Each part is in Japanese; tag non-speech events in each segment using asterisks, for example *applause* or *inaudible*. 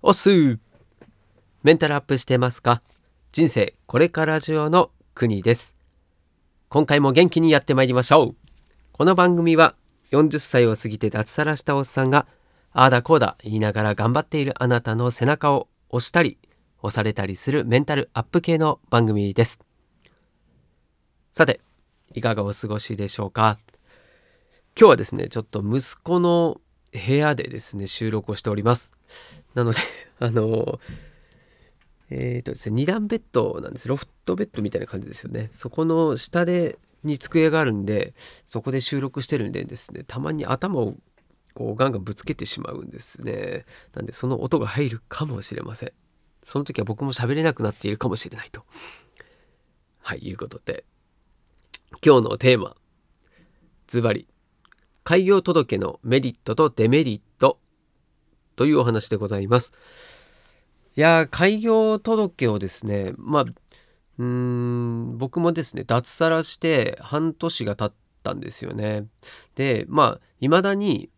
おす。メンタルアップしてますか？人生これから上の国です。今回も元気にやってまいりましょう。この番組は40歳を過ぎて脱サラしたおっさんがああだこうだ言いながら頑張っているあなたの背中を押したり押されたりするメンタルアップ系の番組です。さていかがお過ごしでしょうか？今日はですねちょっと息子の部屋でですね収録をしております。なので *laughs* あのえっ、ー、とですね2段ベッドなんです。ロフトベッドみたいな感じですよね。そこの下でに机があるんでそこで収録してるんでですねたまに頭をこうガンガンぶつけてしまうんですね。なんでその音が入るかもしれません。その時は僕も喋れなくなっているかもしれないと。はいいうことで今日のテーマズバリ開業届のメリットとデメリットというお話でございます。いや開業届をですねまあうーん僕もですね脱サラして半年が経ったんですよね。でまあいまだに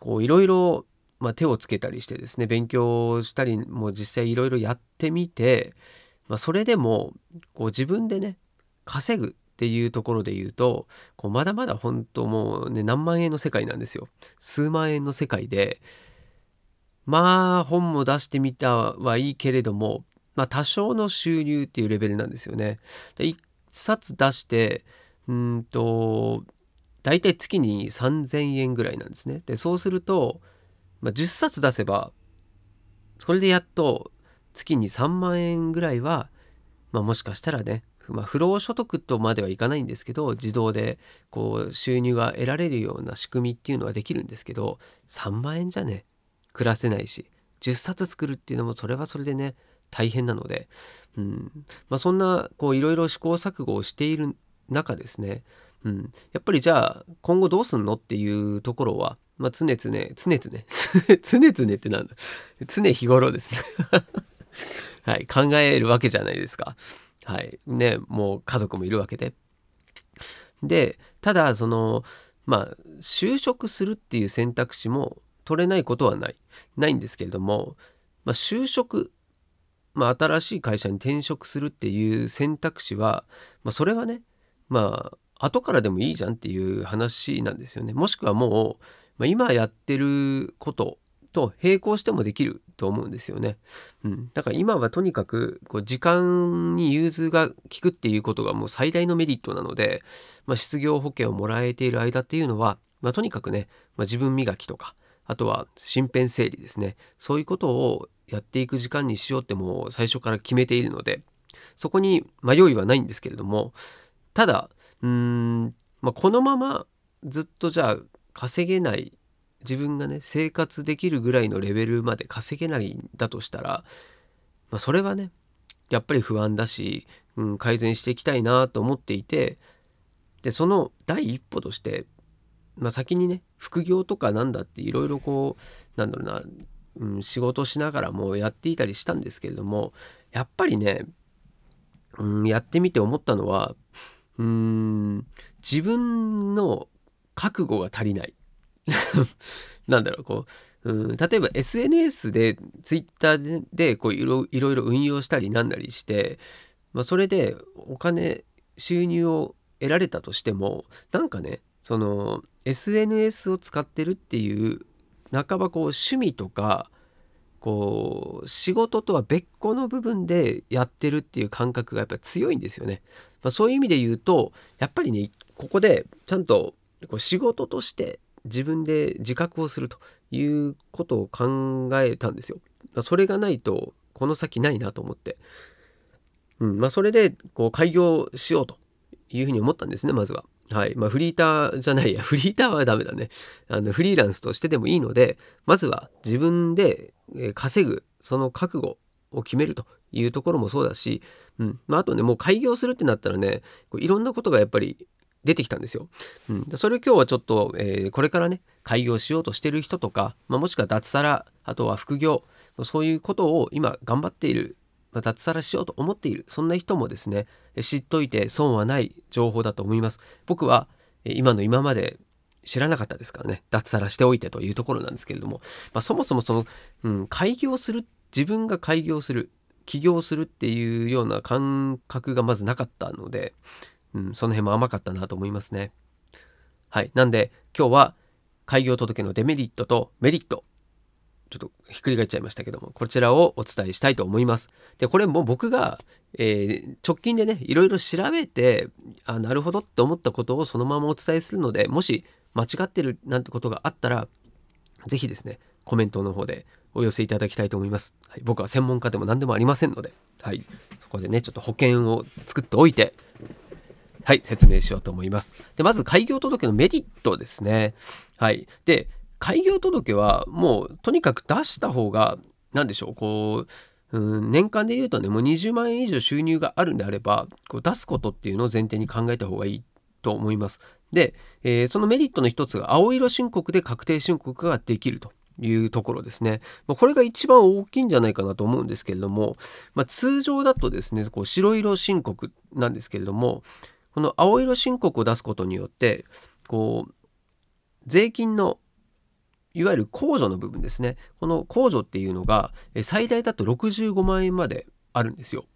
こういろいろまあ、手をつけたりしてですね勉強したりも実際いろいろやってみて、まあ、それでもこう自分でね稼ぐっていうところで言うとこうまだまだ本当もうね何万円の世界なんですよ。数万円の世界でまあ本も出してみたはいいけれどもまあ多少の収入っていうレベルなんですよね。で1冊出してうんと大体月に3000円ぐらいなんですね。でそうすると、まあ、10冊出せばそれでやっと月に3万円ぐらいは、まあ、もしかしたらねまあ、不労所得とまではいかないんですけど自動でこう収入が得られるような仕組みっていうのはできるんですけど3万円じゃね暮らせないし10冊作るっていうのもそれはそれでね大変なので、うん。まあ、そんないろいろ試行錯誤をしている中ですね、うん、やっぱりじゃあ今後どうすんのっていうところは、まあ、常々常々 *laughs* 常々ってなんだ常日頃ですね。*laughs* はい、考えるわけじゃないですか。はい。ねもう家族もいるわけで。でただそのまあ就職するっていう選択肢も取れないことはない。ないんですけれども、まあ、就職まあ、新しい会社に転職するっていう選択肢は、まあ、それはねまあ後からでもいいじゃんっていう話なんですよね。もしくはもう、まあ、今やってることと並行してもできると思うんですよね。うん、だから今はとにかくこう時間に融通が利くっていうことがもう最大のメリットなので、まあ、失業保険をもらえている間っていうのは、まあ、とにかくね、まあ、自分磨きとかあとは身辺整理ですねそういうことをやっていく時間にしようってもう最初から決めているのでそこに迷いはないんですけれどもただうーん、まあ、このままずっとじゃあ稼げない自分がね生活できるぐらいのレベルまで稼げないんだとしたら、まあ、それはねやっぱり不安だし、うん、改善していきたいなと思っていてでその第一歩として、まあ、先にね副業とかなんだっていろいろこうなんだろうな、うん、仕事しながらもやっていたりしたんですけれどもやっぱりね、うん、やってみて思ったのはうん自分の覚悟が足りない。*laughs* なんだろうこう、うん、例えば SNS で Twitter でこういろいろ運用したりなんなりして、まあ、それでお金収入を得られたとしてもなんかねその SNS を使ってるっていう半ばこう趣味とかこう仕事とは別個の部分でやってるっていう感覚がやっぱ強いんですよね。まあ、そういう意味で言うとやっぱりねここでちゃんとこう仕事として自分で自覚をするということを考えたんですよ。それがないとこの先ないなと思って。うんまあ、それでこう開業しようというふうに思ったんですねまずは。はいまあ、フリーターじゃないや *laughs* フリーターはダメだねあのフリーランスとしてでもいいのでまずは自分で稼ぐその覚悟を決めるというところもそうだし、うんまあ、あとねもう開業するってなったらねこういろんなことがやっぱり出てきたんですよ。うん、それを今日はちょっと、えー、これからね開業しようとしてる人とか、まあ、もしくは脱サラあとは副業そういうことを今頑張っている、まあ、脱サラしようと思っているそんな人もですね知っといて損はない情報だと思います。僕は今の今まで知らなかったですからね脱サラしておいてというところなんですけれども、まあ、そもそもその、うん、開業する自分が開業する起業するっていうような感覚がまずなかったので、うん、その辺も甘かったなと思いますね。はい。なんで今日は開業届のデメリットとメリットちょっとひっくり返っちゃいましたけども、こちらをお伝えしたいと思います。で、これも僕が、えー、直近でね、いろいろ調べて、あ、なるほどって思ったことをそのままお伝えするので、もし間違ってるなんてことがあったら、是非ですね、コメントの方でお寄せいただきたいと思います。はい、僕は専門家でも何でもありませんので、はい、そこでね、ちょっと保険を作っておいて、はい、説明しようと思います。で、まず開業届のメリットですね。はい。で、開業届はもうとにかく出した方が何でしょうこう、うん、年間で言うとねもう20万円以上収入があるんであればこう出すことっていうのを前提に考えた方がいいと思います。で、えー、そのメリットの一つが青色申告で確定申告ができるというところですね。まあ、これが一番大きいんじゃないかなと思うんですけれども、まあ、通常だとですねこう白色申告なんですけれどもこの青色申告を出すことによってこう税金のいわゆる控除の部分ですね。この控除っていうのが最大だと65万円まであるんですよ。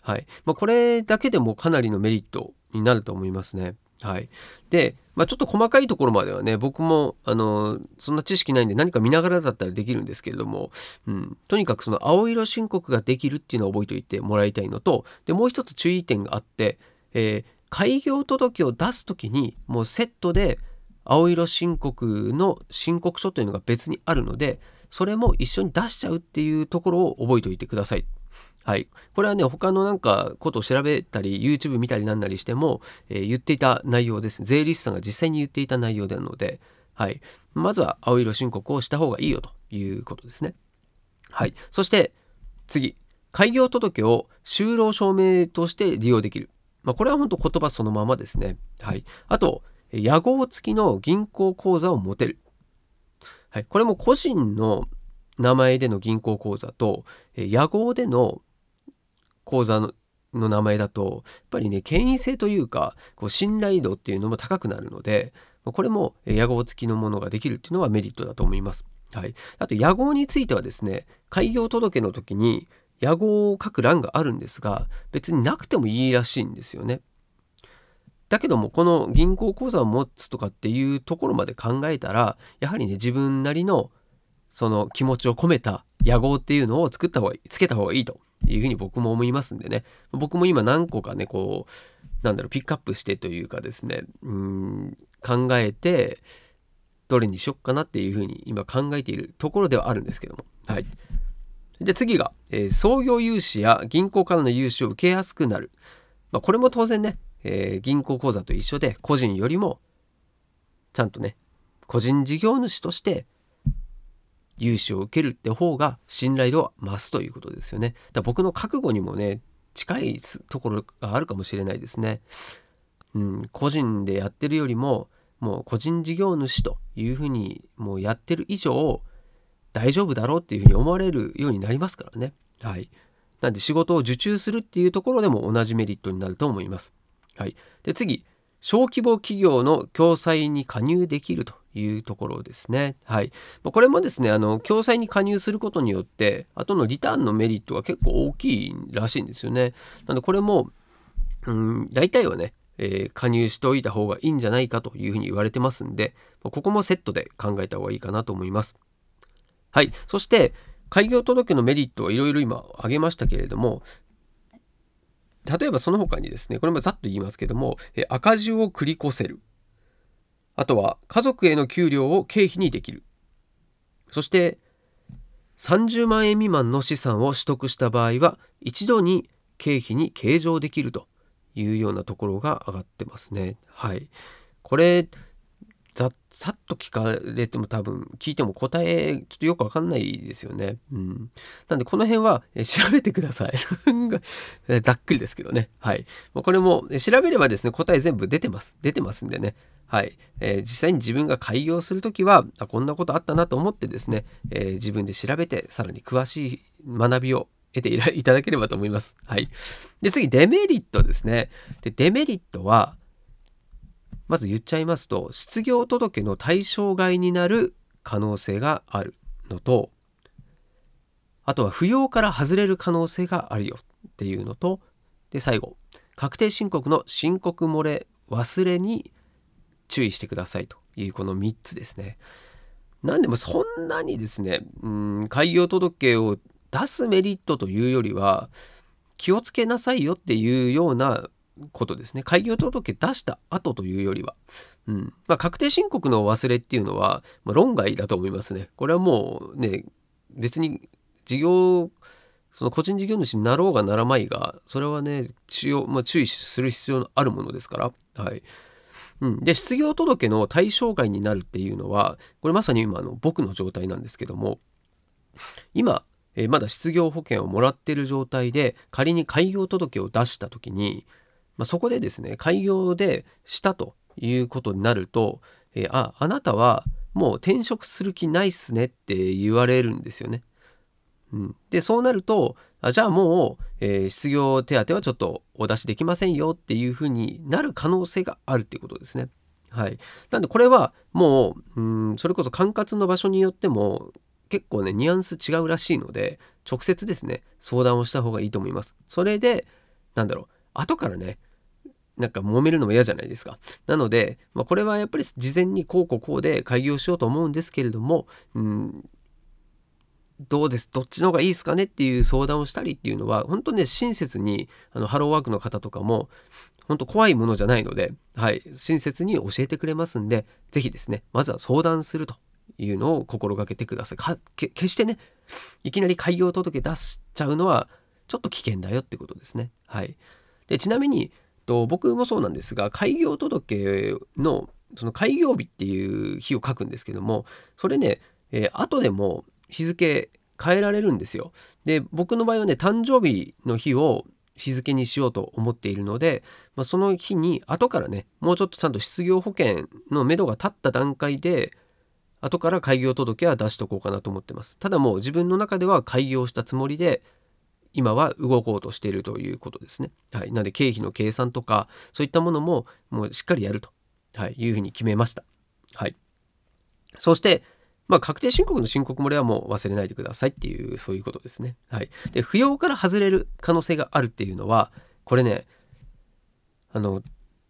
はい。まあ、これだけでもかなりのメリットになると思いますね。はい。で、まあ、ちょっと細かいところまではね、僕も、あの、そんな知識ないんで何か見ながらだったらできるんですけれども、うん、とにかくその青色申告ができるっていうのを覚えておいてもらいたいのと、で、もう一つ注意点があって、えー、開業届を出す時にもうセットで、青色申告の申告書というのが別にあるので、それも一緒に出しちゃうっていうところを覚えておいてください。はい。これはね、他のなんかことを調べたり、YouTube 見たりなんなりしても、えー、言っていた内容です。税理士さんが実際に言っていた内容なので、はい。まずは青色申告をした方がいいよということですね。はい。そして次。開業届を就労証明として利用できる。まあ、これは本当言葉そのままですね。はい。あと、屋号付きの銀行口座を持てる。はい、これも個人の名前での銀行口座と、屋号での口座のの名前だと、やっぱりね、権威性というか、こう信頼度っていうのも高くなるので、これも屋号付きのものができるっていうのはメリットだと思います。はい。あと、屋号についてはですね、開業届の時に屋号を書く欄があるんですが、別になくてもいいらしいんですよね。だけどもこの銀行口座を持つとかっていうところまで考えたらやはりね自分なりのその気持ちを込めた野号っていうのを作った方がつけた方がいいというふうに僕も思いますんでね。僕も今何個かねこうなんだろうピックアップしてというかですねうん考えてどれにしよっかなっていうふうに今考えているところではあるんですけども。はい。で次が、えー、創業融資や銀行からの融資を受けやすくなる、まあ、これも当然ねえー、銀行口座と一緒で個人よりもちゃんとね個人事業主として融資を受けるって方が信頼度は増すということですよね。だ僕の覚悟にもね近いところがあるかもしれないですね。うん、個人でやってるよりももう個人事業主というふうにもうやってる以上大丈夫だろうっていうふうに思われるようになりますからね。はい。なんで仕事を受注するっていうところでも同じメリットになると思います。はい、で次小規模企業の共済に加入できるというところですね。はい。これもですね、あの、共済に加入することによって、後のリターンのメリットが結構大きいらしいんですよね。なので、これも、うん、大体はね、えー、加入しておいた方がいいんじゃないかというふうに言われてますんで、ここもセットで考えた方がいいかなと思います。はい。そして、開業届のメリットはいろいろ今挙げましたけれども、例えばその他にですね、これもざっと言いますけども、え赤字を繰り越せる。あとは家族への給料を経費にできる。そして30万円未満の資産を取得した場合は一度に経費に計上できるというようなところが上がってますね。はい。これざさっと聞かれても多分聞いても答えちょっとよくわかんないですよね。うん。なんでこの辺は調べてください。*laughs* ざっくりですけどね。はい。これも調べればですね、答え全部出てます。出てますんでね。はい。えー、実際に自分が開業するときはあ、こんなことあったなと思ってですね、えー、自分で調べてさらに詳しい学びを得ていただければと思います。はい。で、次、デメリットですね。で、デメリットは、まず言っちゃいますと失業届の対象外になる可能性があるのとあとは扶養から外れる可能性があるよっていうのとで最後確定申告の申告漏れ忘れに注意してくださいというこの3つですね。なんでもそんなにですねうん開業届を出すメリットというよりは気をつけなさいよっていうようなことですね。開業届出した後というよりは、うん。まあ、確定申告の忘れっていうのは、まあ、論外だと思いますね。これはもうね別に事業その個人事業主になろうがならまいがそれはね注,、まあ、注意する必要のあるものですから。はい。うん、で失業届の対象外になるっていうのはこれまさに今の僕の状態なんですけども今、え、まだ失業保険をもらってる状態で仮に開業届を出した時に、まあ、そこでですね開業でしたということになると、えー、ああなたはもう転職する気ないっすねって言われるんですよね。うん、でそうなるとあじゃあもう、えー、失業手当はちょっとお出しできませんよっていうふうになる可能性があるっていうことですね。はい、なんでこれはもううんそれこそ管轄の場所によっても結構ねニュアンス違うらしいので直接ですね相談をした方がいいと思います。それでなんだろう後からねなんか揉めるのも嫌じゃないですか。なので、まあ、これはやっぱり事前にこうこうこうで開業しようと思うんですけれども、うん、どうです？どっちの方がいいですかねっていう相談をしたりっていうのは本当ね親切にあのハローワークの方とかも本当怖いものじゃないので、はい、親切に教えてくれますんで是非ですねまずは相談するというのを心がけてください。か決してねいきなり開業届出しちゃうのはちょっと危険だよってことですね。はい。でちなみにと僕もそうなんですが開業届のその開業日っていう日を書くんですけどもそれね、えー、後でも日付変えられるんですよ。で僕の場合はね誕生日の日を日付にしようと思っているので、まあ、その日に後からねもうちょっとちゃんと失業保険のめどが立った段階で後から開業届は出しとこうかなと思ってます。ただもう自分の中では開業したつもりで今は動こうとしているということですね。はい。なので経費の計算とかそういったものももうしっかりやると、はい、いうふうに決めました。はい。そしてまあ、確定申告の申告漏れはもう忘れないでくださいっていうそういうことですね。はい、で扶養から外れる可能性があるっていうのはこれねあの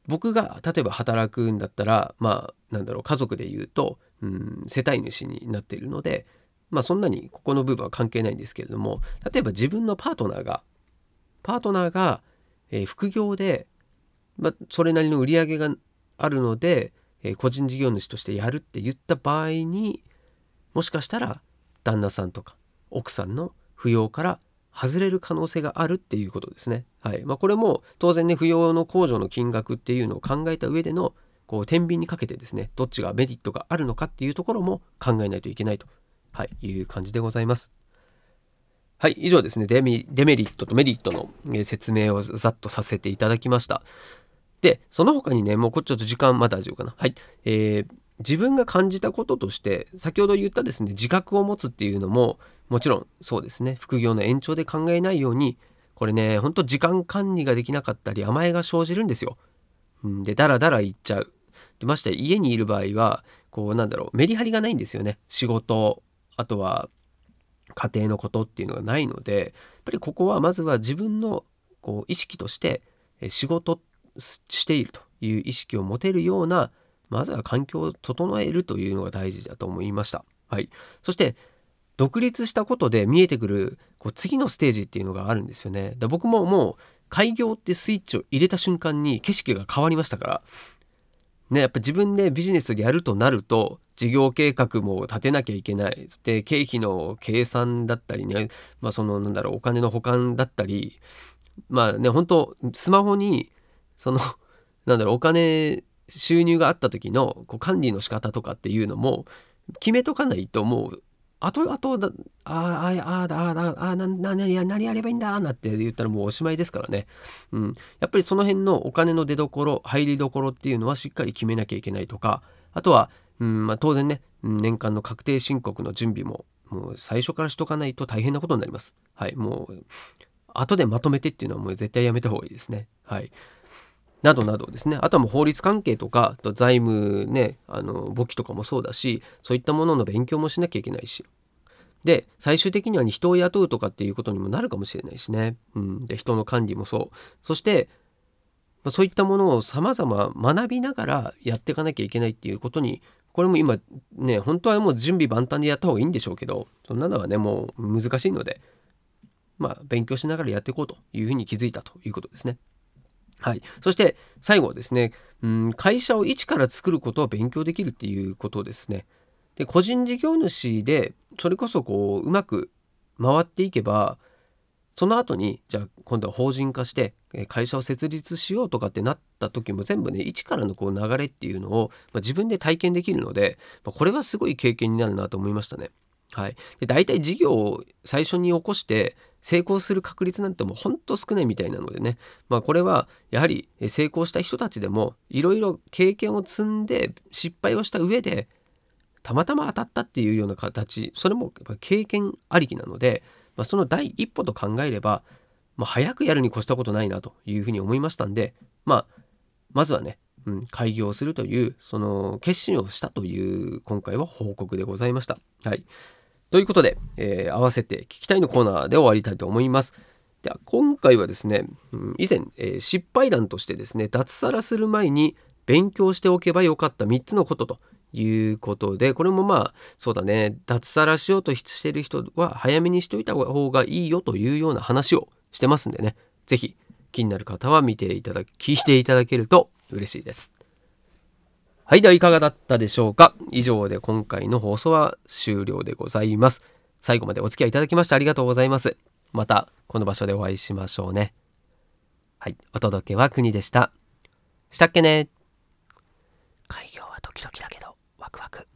僕が例えば働くんだったらまあなんだろう家族で言うと、うん、世帯主になっているのでまあそんなにここの部分は関係ないんですけれども例えば自分のパートナーがパートナーが、え、副業で、まあ、それなりの売り上げがあるので、え、個人事業主としてやるって言った場合にもしかしたら旦那さんとか奥さんの扶養から外れる可能性があるっていうことですね。はいまあ、これも当然ね扶養の控除の金額っていうのを考えた上でのこう天秤にかけてですねどっちがメリットがあるのかっていうところも考えないといけないと、はい、いう感じでございます。はい、以上ですねデメリットとメリットの説明をざっとさせていただきました。で、その他にね、もうこっちょっと時間まだ大丈夫かな。はい。えー、自分が感じたこととして先ほど言ったですね自覚を持つっていうのももちろんそうですね副業の延長で考えないようにこれねほんと時間管理ができなかったり甘えが生じるんですよ。でダラダラ言っちゃう。でまして家にいる場合はこうなんだろうメリハリがないんですよね仕事あとは家庭のことっていうのがないのでやっぱりここはまずは自分のこう意識として仕事しているという意識を持てるようなまずは環境を整えるというのが大事だと思いました。はい、そして独立したことで見えてくるこう次のステージっていうのがあるんですよね。だ僕ももう開業ってスイッチを入れた瞬間に景色が変わりましたから、ね、やっぱ自分でビジネスでやるとなると事業計画も立てなきゃいけない。で経費の計算だったりね、まあ、そのなんだろうお金の保管だったりまあね本当スマホにその *laughs* なんだろうお金収入があった時のこう管理の仕方とかっていうのも決めとかないともう後々だあああああああな何や何やればいいんだなって言ったらもうおしまいですからね、うん、やっぱりその辺のお金の出どころ入りどころっていうのはしっかり決めなきゃいけないとかあとは、うんまあ、当然ね年間の確定申告の準備ももう最初からしとかないと大変なことになります。はい、もう後でまとめてっていうのはもう絶対やめた方がいいですね。はい。などなどですね。あとはもう法律関係とかと財務ねあの簿記とかもそうだしそういったものの勉強もしなきゃいけないし。で最終的には、人を雇うとかっていうことにもなるかもしれないしね、うん、で人の管理もそう。そしてまあ、そういったものを様々学びながらやっていかなきゃいけないっていうことにこれも今ね本当はもう準備万端でやった方がいいんでしょうけどそんなのはねもう難しいのでまあ勉強しながらやっていこうというふうに気づいたということですね。はい、そして最後はですね、うん、会社を一から作ることを勉強できるっていうことですね。で個人事業主でそれこそこううまく回っていけばその後にじゃあ今度は法人化して会社を設立しようとかってなった時も全部ね一からのこう流れっていうのを、まあ、自分で体験できるので、まあ、これはすごい経験になるなと思いましたね。はい、で大体事業を最初に起こして成功する確率なんてもうほんと少ないみたいなのでね、まあ、これはやはり成功した人たちでもいろいろ経験を積んで失敗をした上でたまたま当たったっていうような形それも経験ありきなのでまあ、その第一歩と考えれば、まあ、早くやるに越したことないなというふうに思いましたんで、まあ、まずはね、うん、開業するというその決心をしたという今回は報告でございました。はい、ということで、えー、合わせて聞きたいのコーナーで終わりたいと思います。では今回はですね、うん、以前、えー、失敗談としてですね脱サラする前に勉強しておけばよかった3つのことということで、これもまあ、そうだね、脱サラしようとしてる人は早めにしといた方がいいよというような話をしてますんでね、是非気になる方は見ていただき、聞いていただけると嬉しいです。はい、ではいかがだったでしょうか？以上で今回の放送は終了でございます。最後までお付き合いいただきましてありがとうございます。またこの場所でお会いしましょうね。はい、お届けは国でした。したっけね開業はドキドキだけどワクワク